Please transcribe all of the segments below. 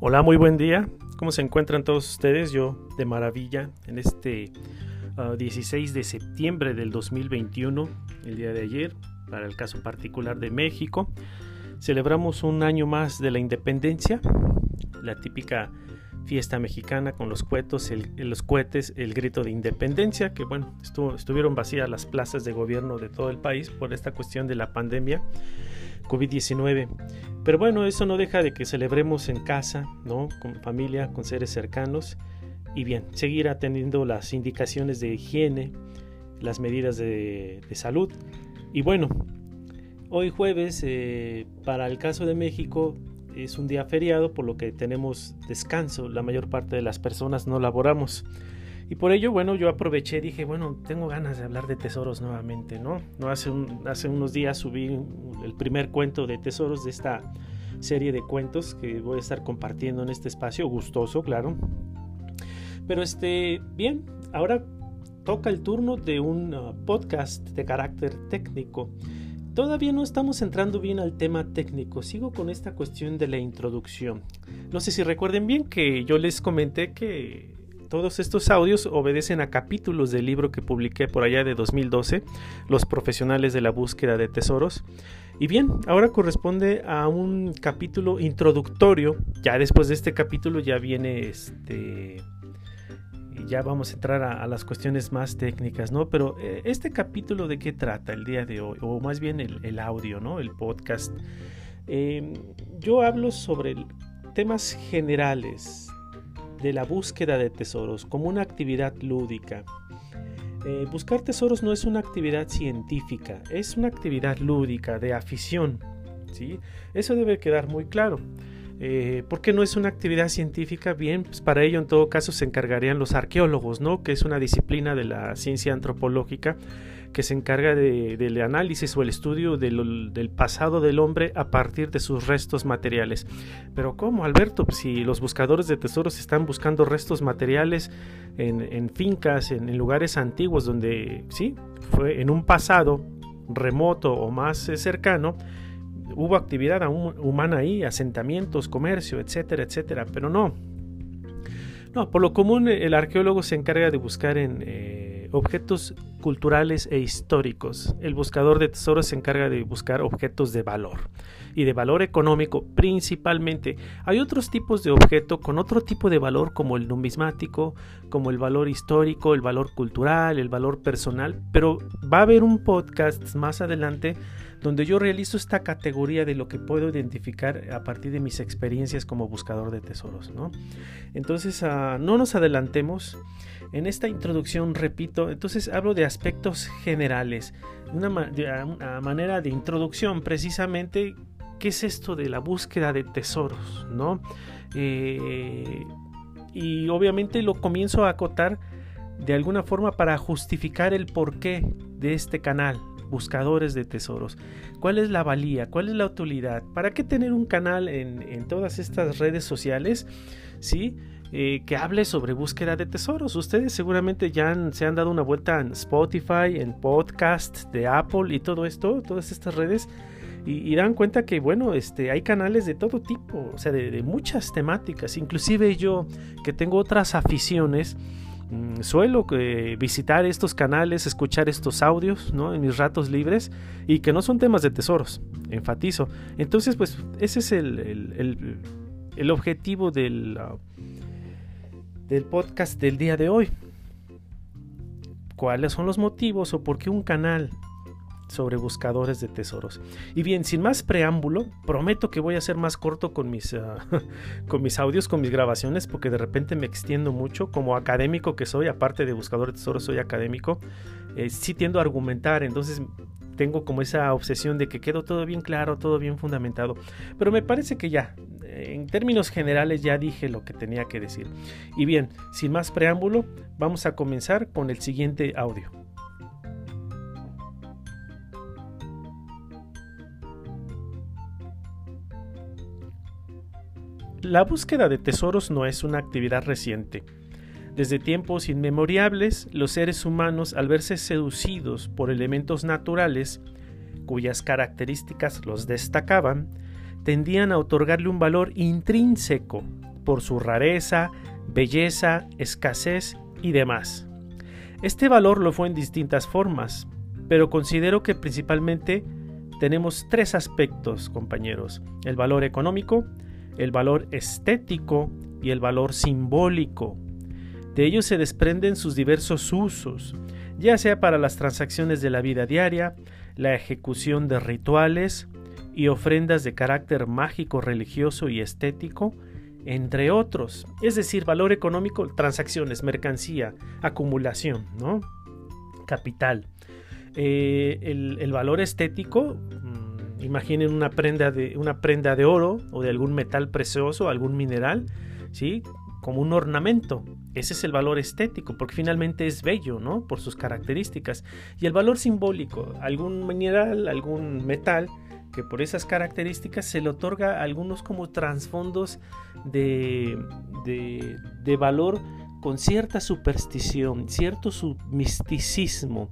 Hola, muy buen día. ¿Cómo se encuentran todos ustedes? Yo de maravilla en este 16 ah, de septiembre del 2021, el día de ayer, para el caso particular de México. Celebramos un año más de la independencia, la típica fiesta mexicana con los cohetes, el, los cohetes, el grito de independencia, que bueno, estuvieron vacías las plazas de gobierno de todo el país por esta cuestión de la pandemia COVID-19. Pero bueno, eso no deja de que celebremos en casa, ¿no? Con familia, con seres cercanos y bien, seguir atendiendo las indicaciones de higiene, las medidas de, salud. Y bueno, hoy jueves, eh, para el caso de México, es un día feriado, por lo que tenemos descanso. La mayor parte de las personas no laboramos. Y por ello, bueno, yo aproveché, dije, bueno, tengo ganas de hablar de tesoros nuevamente, ¿no? hace, hace unos días subí el primer cuento de tesoros de esta serie de cuentos que voy a estar compartiendo en este espacio, gustoso, claro. Pero este, bien, ahora toca el turno de un uh, podcast de carácter técnico. Todavía no estamos entrando bien al tema técnico, sigo con esta cuestión de la introducción. No sé si recuerden bien que yo les comenté que todos estos audios obedecen a capítulos del libro que publiqué por allá de 2012, Los profesionales de la búsqueda de tesoros. Y bien, ahora corresponde a un capítulo introductorio. Ya después de este capítulo ya viene este ya vamos a entrar a, las cuestiones más técnicas, ¿no? Pero eh, este capítulo de qué trata el día de hoy, o más bien el, audio, ¿no? El podcast. Em, yo hablo sobre temas generales de la búsqueda de tesoros como una actividad lúdica. Eh, buscar tesoros no es una actividad científica, es una actividad lúdica, de afición. ¿sí? Eso debe quedar muy claro. Eh, porque no es una actividad científica, bien, pues para ello en todo caso se encargarían los arqueólogos, ¿no? que es una disciplina de la ciencia antropológica que se encarga del análisis o el estudio del, pasado del hombre a partir de sus restos materiales. Pero ¿cómo, Alberto? Pues si los buscadores de tesoros están buscando restos materiales en, fincas, en, lugares antiguos donde, sí, fue en un pasado remoto o más eh, cercano, hubo actividad humana ahí, asentamientos, comercio, etcétera, etcétera, pero no. No, por lo común el arqueólogo se encarga de buscar en... Eh, objetos culturales e históricos. El buscador de tesoros se encarga de buscar objetos de valor y de valor económico principalmente. Hay otros tipos de objeto con otro tipo de valor como el numismático, como el valor histórico, el valor cultural, el valor personal, pero va a haber un podcast más adelante donde yo realizo esta categoría de lo que puedo identificar a partir de mis experiencias como buscador de tesoros. ¿no? Entonces, ah, no nos adelantemos. En esta introducción, repito, entonces hablo de aspectos generales, una, una manera de introducción precisamente, ¿qué es esto de la búsqueda de tesoros? ¿no? Eh, y obviamente lo comienzo a acotar de alguna forma para justificar el porqué de este canal, buscadores de tesoros. ¿Cuál es la valía? ¿Cuál es la utilidad? ¿Para qué tener un canal en, todas estas redes sociales? ¿Sí? Eh, que hable sobre búsqueda de tesoros. Ustedes seguramente ya se han dado una vuelta en Spotify, en podcast de Apple y todo esto, todas estas redes. Y, dan cuenta que, bueno, este, hay canales de todo tipo, o sea, de muchas temáticas. Inclusive yo, que tengo otras aficiones, Mm, suelo eh, visitar estos canales, escuchar estos audios ¿no? en mis ratos libres y que no son temas de tesoros, enfatizo. Entonces, pues ese es el, el, objetivo del, uh, del podcast del día de hoy. ¿Cuáles son los motivos o por qué un canal sobre buscadores de tesoros. Y bien, sin más preámbulo, prometo que voy a ser más corto con mis, ah, con mis audios, con mis grabaciones, porque de repente me extiendo mucho. Como académico que soy, aparte de buscador de tesoros, soy académico, eh, sí tiendo a argumentar, entonces tengo como esa obsesión de que quedó todo bien claro, todo bien fundamentado. Pero me parece que ya, en términos generales, ya dije lo que tenía que decir. Y bien, sin más preámbulo, vamos a comenzar con el siguiente audio. La búsqueda de tesoros no es una actividad reciente. Desde tiempos inmemorables, los seres humanos, al verse seducidos por elementos naturales, cuyas características los destacaban, tendían a otorgarle un valor intrínseco por su rareza, belleza, escasez y demás. Este valor lo fue en distintas formas, pero considero que principalmente tenemos tres aspectos, compañeros. El valor económico, el valor estético y el valor simbólico. De ellos se desprenden sus diversos usos, ya sea para las transacciones de la vida diaria, la ejecución de rituales y ofrendas de carácter mágico, religioso y estético, entre otros. Es decir, valor económico, transacciones, mercancía, acumulación, ¿no? Capital. Eh, el, valor estético, mm, imaginen una prenda, de, una prenda de oro o de algún metal precioso, algún mineral, ¿sí? Como un ornamento. Ese es el valor estético, porque finalmente es bello, ¿no? Por sus características. Y el valor simbólico, algún mineral, algún metal, que por esas características se le otorga algunos como trasfondos de, de, valor con cierta superstición, cierto misticismo,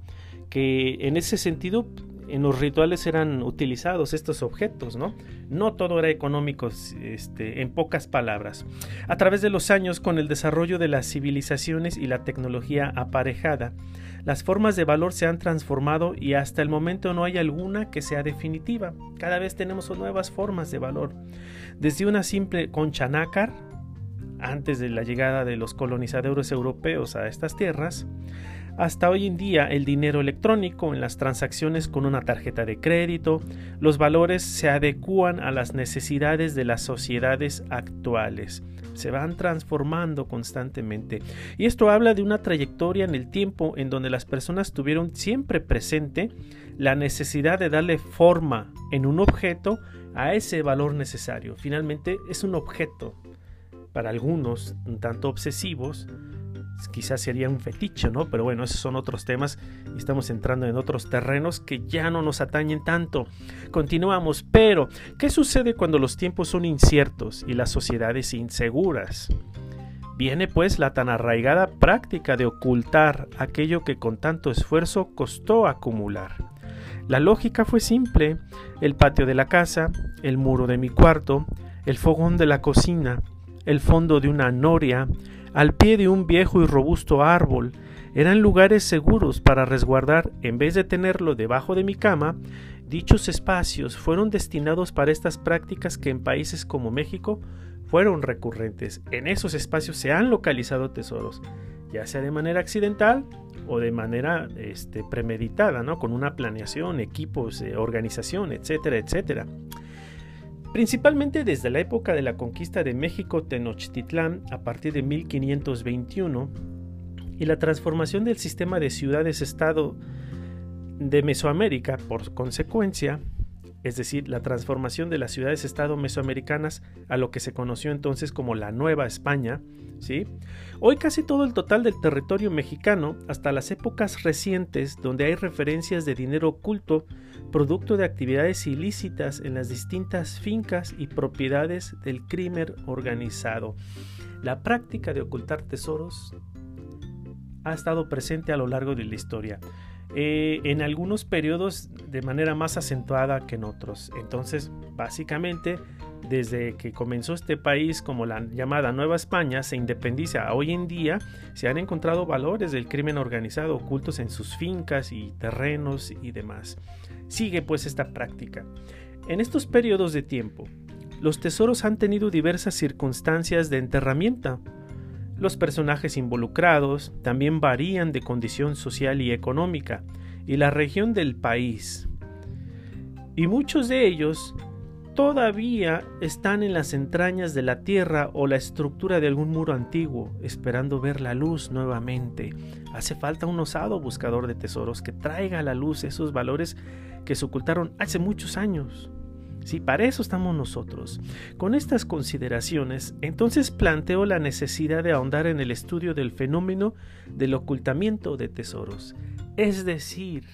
que en ese sentido en los rituales eran utilizados estos objetos, ¿no? No todo era económico, este, en pocas palabras. A través de los años, con el desarrollo de las civilizaciones y la tecnología aparejada, las formas de valor se han transformado y hasta el momento no hay alguna que sea definitiva. Cada vez tenemos nuevas formas de valor. Desde una simple concha nácar, antes de la llegada de los colonizadores europeos a estas tierras, hasta hoy en día el dinero electrónico en las transacciones con una tarjeta de crédito, los valores se adecúan a las necesidades de las sociedades actuales se van transformando constantemente. Y esto habla de una trayectoria en el tiempo en donde las personas tuvieron siempre presente la necesidad de darle forma en un objeto a ese valor necesario. Finalmente es un objeto para algunos un tanto obsesivos quizás sería un fetiche, ¿no? Pero bueno, esos son otros temas y estamos entrando en otros terrenos que ya no nos atañen tanto. Continuamos, pero ¿qué sucede cuando los tiempos son inciertos y las sociedades inseguras? Viene pues la tan arraigada práctica de ocultar aquello que con tanto esfuerzo costó acumular. La lógica fue simple, el patio de la casa, el muro de mi cuarto, el fogón de la cocina, el fondo de una noria, al pie de un viejo y robusto árbol, eran lugares seguros para resguardar, en vez de tenerlo debajo de mi cama, dichos espacios fueron destinados para estas prácticas que en países como México fueron recurrentes. En esos espacios se han localizado tesoros, ya sea de manera accidental o de manera este, premeditada, ¿no? con una planeación, equipos, de organización, etcétera, etcétera. Principalmente desde la época de la conquista de México Tenochtitlán a partir de 1521 y la transformación del sistema de ciudades-estado de Mesoamérica por consecuencia, es decir, la transformación de las ciudades-estado mesoamericanas a lo que se conoció entonces como la Nueva España, ¿sí? Hoy casi todo el total del territorio mexicano, hasta las épocas recientes donde hay referencias de dinero oculto, producto de actividades ilícitas en las distintas fincas y propiedades del crimen organizado. La práctica de ocultar tesoros ha estado presente a lo largo de la historia. Eh, en algunos periodos de manera más acentuada que en otros. Entonces, básicamente, desde que comenzó este país como la llamada Nueva España se independiza hoy en día, se han encontrado valores del crimen organizado ocultos en sus fincas y terrenos y demás. Sigue pues esta práctica. En estos periodos de tiempo, los tesoros han tenido diversas circunstancias de enterramiento. Los personajes involucrados también varían de condición social y económica y la región del país. Y muchos de ellos todavía están en las entrañas de la tierra o la estructura de algún muro antiguo, esperando ver la luz nuevamente. Hace falta un osado buscador de tesoros que traiga a la luz esos valores que se ocultaron hace muchos años. Sí, para eso estamos nosotros. Con estas consideraciones, entonces planteo la necesidad de ahondar en el estudio del fenómeno del ocultamiento de tesoros. Es decir,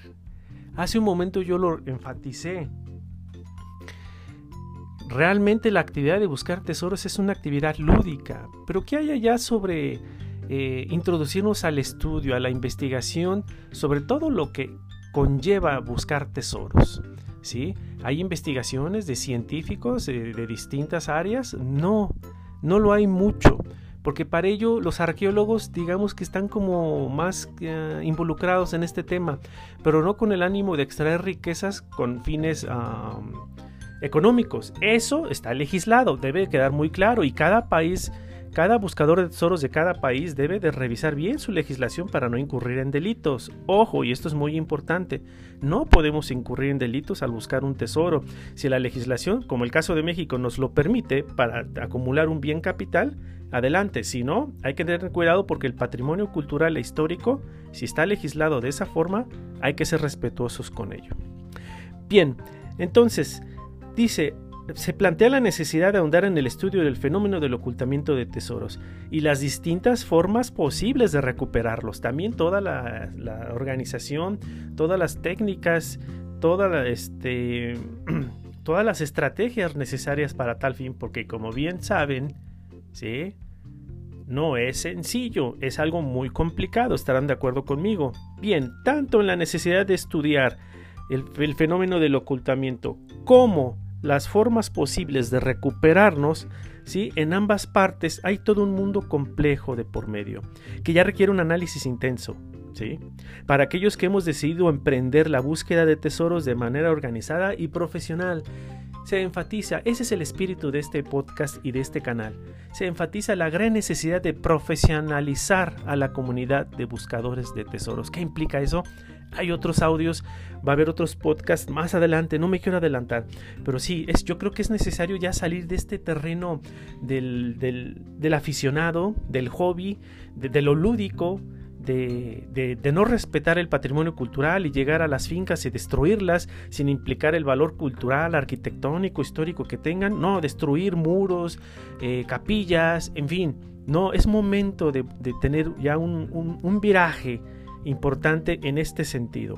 hace un momento yo lo enfaticé, Realmente la actividad de buscar tesoros es una actividad lúdica, pero ¿qué hay allá sobre eh, introducirnos al estudio, a la investigación, sobre todo lo que conlleva buscar tesoros? ¿Sí? ¿Hay investigaciones de científicos de distintas áreas? No, no lo hay mucho porque para ello los arqueólogos digamos que están como más eh, involucrados en este tema, pero no con el ánimo de extraer riquezas con fines económicos. Eso está legislado, debe quedar muy claro y cada país cada buscador de tesoros de cada país debe de revisar bien su legislación para no incurrir en delitos. Ojo, y esto es muy importante, no podemos incurrir en delitos al buscar un tesoro. Si la legislación, como el caso de México, nos lo permite para acumular un bien capital, adelante. Si no, hay que tener cuidado porque el patrimonio cultural e histórico, si está legislado de esa forma, hay que ser respetuosos con ello. Bien, entonces, dice, se plantea la necesidad de ahondar en el estudio del fenómeno del ocultamiento de tesoros y las distintas formas posibles de recuperarlos. También toda la, organización, todas las técnicas, este, todas las estrategias necesarias para tal fin, porque como bien saben, ¿sí? no es sencillo, es algo muy complicado, estarán de acuerdo conmigo. Bien, tanto en la necesidad de estudiar el, el fenómeno del ocultamiento como las formas posibles de recuperarnos, ¿sí? en ambas partes hay todo un mundo complejo de por medio, que ya requiere un análisis intenso. ¿sí? Para aquellos que hemos decidido emprender la búsqueda de tesoros de manera organizada y profesional, se enfatiza, ese es el espíritu de este podcast y de este canal, se enfatiza la gran necesidad de profesionalizar a la comunidad de buscadores de tesoros. ¿Qué implica eso? Hay otros audios, va a haber otros podcasts más adelante, no me quiero adelantar, pero sí, es, yo creo que es necesario ya salir de este terreno del, del, aficionado, del hobby, de lo lúdico, de, no respetar el patrimonio cultural y llegar a las fincas y destruirlas sin implicar el valor cultural, arquitectónico, histórico que tengan. No, destruir muros, eh, capillas, en fin. No, es momento de, tener ya un viraje importante en este sentido.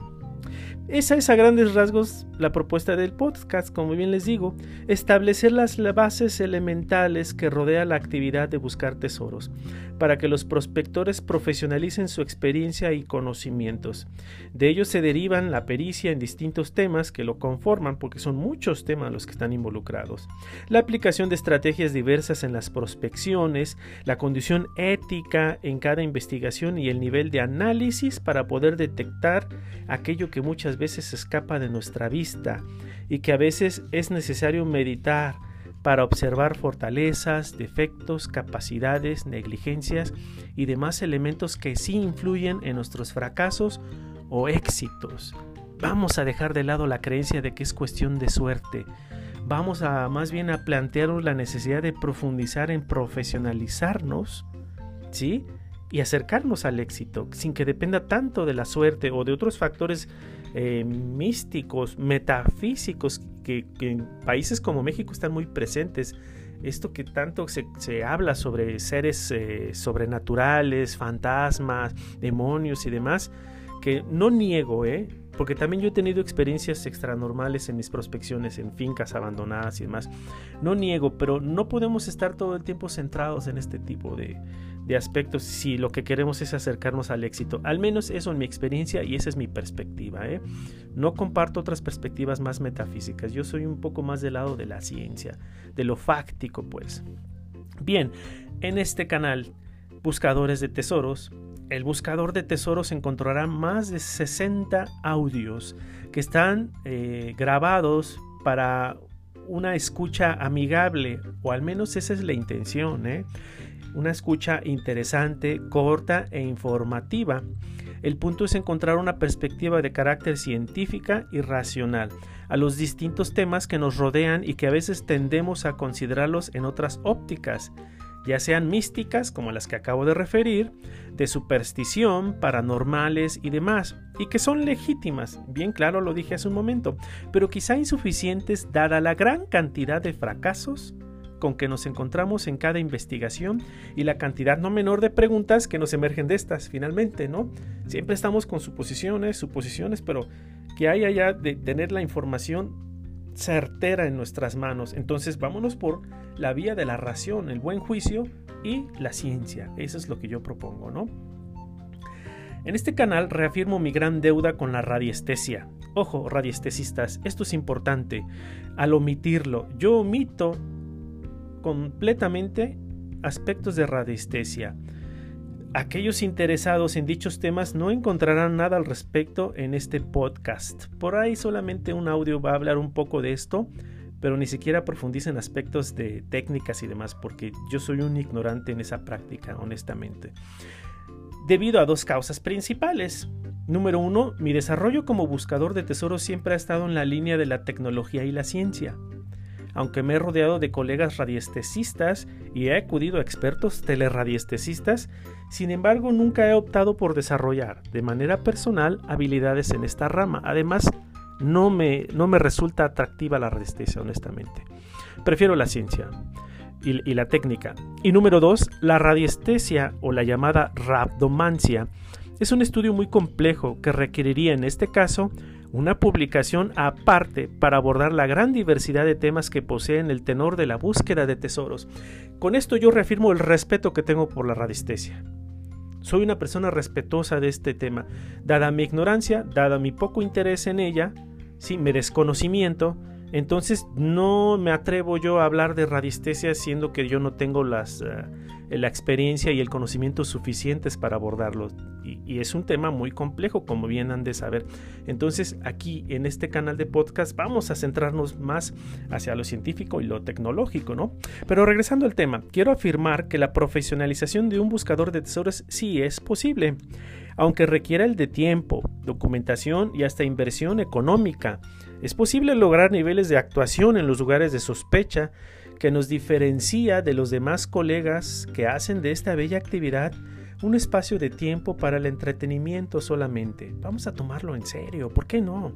Esa es a grandes rasgos la propuesta del podcast, como bien les digo, establecer las bases elementales que rodean la actividad de buscar tesoros, para que los prospectores profesionalicen su experiencia y conocimientos. De ellos se derivan la pericia en distintos temas que lo conforman, porque son muchos temas los que están involucrados, la aplicación de estrategias diversas en las prospecciones, la condición ética en cada investigación y el nivel de análisis para poder detectar aquello que muchas veces escapa de nuestra vista y que a veces es necesario meditar para observar fortalezas, defectos, capacidades, negligencias y demás elementos que sí influyen en nuestros fracasos o éxitos. Vamos a dejar de lado la creencia de que es cuestión de suerte. Vamos a más bien a plantearnos la necesidad de profundizar en profesionalizarnos, ¿sí? Y acercarnos al éxito, sin que dependa tanto de la suerte o de otros factores eh, místicos, metafísicos, que, en países como México están muy presentes. Esto que tanto se, habla sobre seres eh, sobrenaturales, fantasmas, demonios y demás, que no niego, ¿eh? Porque también yo he tenido experiencias extranormales en mis prospecciones, en fincas abandonadas y demás. No niego, pero no podemos estar todo el tiempo centrados en este tipo de, aspectos si lo que queremos es acercarnos al éxito. Al menos eso en mi experiencia y esa es mi perspectiva. ¿eh? No comparto otras perspectivas más metafísicas. Yo soy un poco más del lado de la ciencia, de lo fáctico pues. Bien, en este canal, Buscadores de Tesoros, el buscador de tesoros encontrará más de 60 audios que están eh, grabados para una escucha amigable, o al menos esa es la intención. ¿eh? una escucha interesante, corta e informativa. El punto es encontrar una perspectiva de carácter científica y racional a los distintos temas que nos rodean y que a veces tendemos a considerarlos en otras ópticas, ya sean místicas como las que acabo de referir, de superstición, paranormales y demás, y que son legítimas, bien claro lo dije hace un momento, pero quizá insuficientes dada la gran cantidad de fracasos con que nos encontramos en cada investigación y la cantidad no menor de preguntas que nos emergen de estas, finalmente, ¿no? Siempre estamos con suposiciones, suposiciones, pero que hay allá de tener la información certera en nuestras manos. Entonces vámonos por la vía de la ración, el buen juicio y la ciencia. Eso es lo que yo propongo, ¿no? En este canal reafirmo mi gran deuda con la radiestesia. Ojo, radiestesistas, esto es importante. Al omitirlo, yo omito completamente aspectos de radiestesia. Aquellos interesados en dichos temas no encontrarán nada al respecto en este podcast. Por ahí solamente un audio va a hablar un poco de esto, pero ni siquiera profundiza en aspectos de técnicas y demás, porque yo soy un ignorante en esa práctica, honestamente. Debido a dos causas principales. Número uno, mi desarrollo como buscador de tesoros siempre ha estado en la línea de la tecnología y la ciencia aunque me he rodeado de colegas radiestesistas y he acudido a expertos teleradiestesistas, sin embargo nunca he optado por desarrollar de manera personal habilidades en esta rama. Además, no me, no me resulta atractiva la radiestesia, honestamente. Prefiero la ciencia y, la técnica. Y número dos, la radiestesia o la llamada rabdomancia es un estudio muy complejo que requeriría en este caso una publicación aparte para abordar la gran diversidad de temas que poseen el tenor de la búsqueda de tesoros. Con esto yo reafirmo el respeto que tengo por la radiestesia. Soy una persona respetuosa de este tema, dada mi ignorancia, dada mi poco interés en ella, sí, mi desconocimiento, entonces no me atrevo yo a hablar de radiestesia siendo que yo no tengo las, eh, la experiencia y el conocimiento suficientes para abordarlo. Y, y, es un tema muy complejo, como bien han de saber. Entonces aquí en este canal de podcast vamos a centrarnos más hacia lo científico y lo tecnológico, ¿no? Pero regresando al tema, quiero afirmar que la profesionalización de un buscador de tesoros sí es posible, aunque requiera el de tiempo, documentación y hasta inversión económica. Es posible lograr niveles de actuación en los lugares de sospecha que nos diferencia de los demás colegas que hacen de esta bella actividad un espacio de tiempo para el entretenimiento solamente. Vamos a tomarlo en serio, ¿por qué no?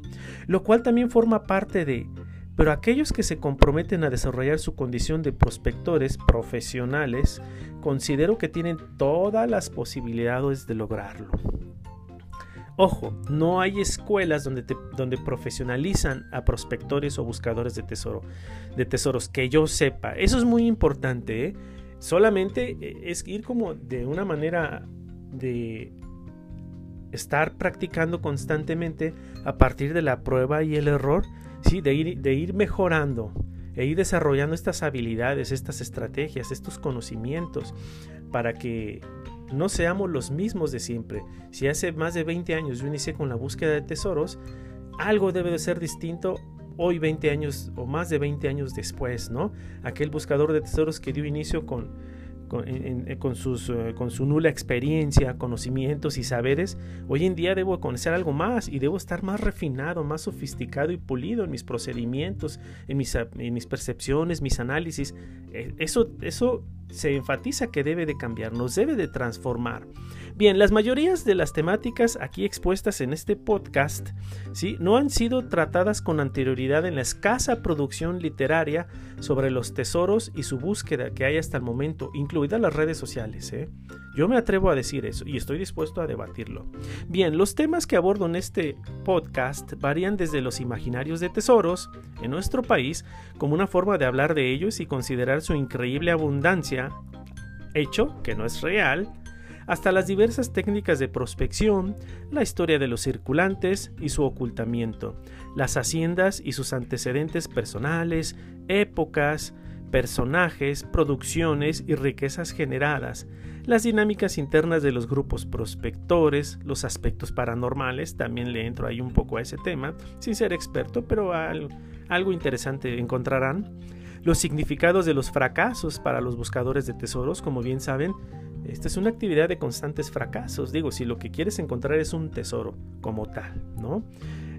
Lo cual también forma parte de... Pero aquellos que se comprometen a desarrollar su condición de prospectores profesionales, considero que tienen todas las posibilidades de lograrlo. Ojo, no hay escuelas donde, donde profesionalizan a prospectores o buscadores de, tesoro, de tesoros, que yo sepa. Eso es muy importante. ¿eh? Solamente eh, es ir como de una manera de estar practicando constantemente a partir de la prueba y el error, ¿sí? de, ir, de ir mejorando e ir desarrollando estas habilidades, estas estrategias, estos conocimientos para que no seamos los mismos de siempre. Si hace más de 20 años yo inicié con la búsqueda de tesoros, algo debe de ser distinto hoy 20 años o más de 20 años después, ¿no? Aquel buscador de tesoros que dio inicio con eh, con, sus, eh, con su nula experiencia, conocimientos y saberes, hoy en día debo conocer algo más y debo estar más refinado, más sofisticado y pulido en mis procedimientos, en mis, en mis percepciones, mis análisis. Eh, eso, eso se enfatiza que debe de cambiar, nos debe de transformar. Bien, las mayorías de las temáticas aquí expuestas en este podcast ¿sí? no han sido tratadas con anterioridad en la escasa producción literaria sobre los tesoros y su búsqueda que hay hasta el momento, incluidas las redes sociales. ¿eh? Yo me atrevo a decir eso y estoy dispuesto a debatirlo. Bien, los temas que abordo en este podcast varían desde los imaginarios de tesoros en nuestro país como una forma de hablar de ellos y considerar su increíble abundancia, hecho que no es real, hasta las diversas técnicas de prospección, la historia de los circulantes y su ocultamiento, las haciendas y sus antecedentes personales, épocas, personajes, producciones y riquezas generadas, las dinámicas internas de los grupos prospectores, los aspectos paranormales, también le entro ahí un poco a ese tema, sin ser experto, pero algo, interesante encontrarán, los significados de los fracasos para los buscadores de tesoros, como bien saben, esta es una actividad de constantes fracasos. Digo, si lo que quieres encontrar es un tesoro como tal, ¿no?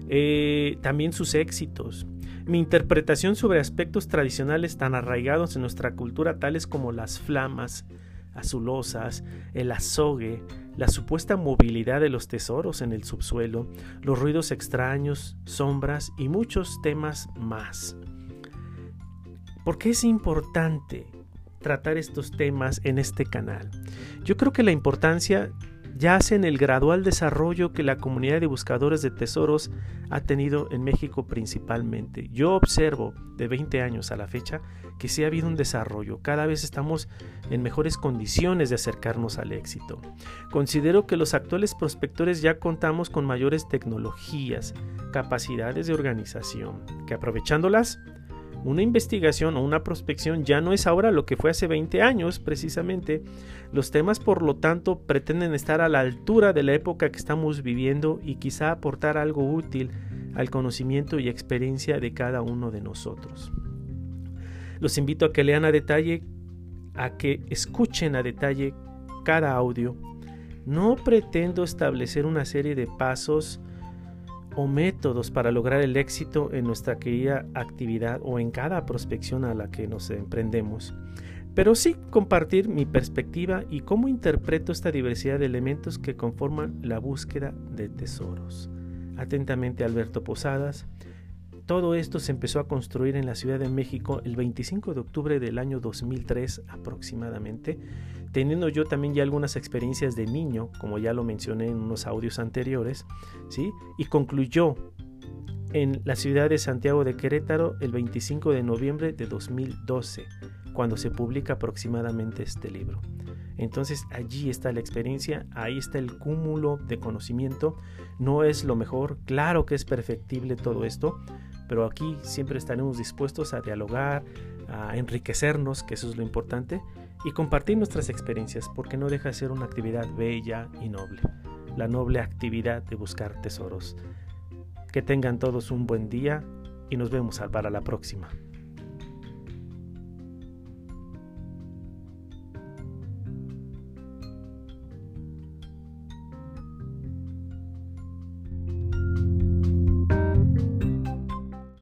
Eh, también sus éxitos. Mi interpretación sobre aspectos tradicionales tan arraigados en nuestra cultura, tales como las flamas azulosas, el azogue, la supuesta movilidad de los tesoros en el subsuelo, los ruidos extraños, sombras y muchos temas más. ¿Por qué es importante tratar estos temas en este canal. Yo creo que la importancia yace en el gradual desarrollo que la comunidad de buscadores de tesoros ha tenido en México principalmente. Yo observo de 20 años a la fecha que sí ha habido un desarrollo, cada vez estamos en mejores condiciones de acercarnos al éxito. Considero que los actuales prospectores ya contamos con mayores tecnologías, capacidades de organización, que aprovechándolas Una investigación o una prospección ya no es ahora lo que fue hace 20 años precisamente. Los temas por lo tanto pretenden estar a la altura de la época que estamos viviendo y quizá aportar algo útil al conocimiento y experiencia de cada uno de nosotros. Los invito a que lean a detalle, a que escuchen a detalle cada audio. No pretendo establecer una serie de pasos o métodos para lograr el éxito en nuestra querida actividad o en cada prospección a la que nos emprendemos, pero sí compartir mi perspectiva y cómo interpreto esta diversidad de elementos que conforman la búsqueda de tesoros. Atentamente Alberto Posadas. Todo esto se empezó a construir en la Ciudad de México el 25 de octubre del año 2003 aproximadamente, teniendo yo también ya algunas experiencias de niño, como ya lo mencioné en unos audios anteriores, ¿sí? Y concluyó en la ciudad de Santiago de Querétaro el 25 de noviembre de 2012, cuando se publica aproximadamente este libro. Entonces allí está la experiencia, ahí está el cúmulo de conocimiento. No es lo mejor, claro que es perfectible todo esto, pero aquí siempre estaremos dispuestos a dialogar, a enriquecernos, que eso es lo importante, y compartir nuestras experiencias, porque no deja de ser una actividad bella y noble, la noble actividad de buscar tesoros. Que tengan todos un buen día y nos vemos para la próxima.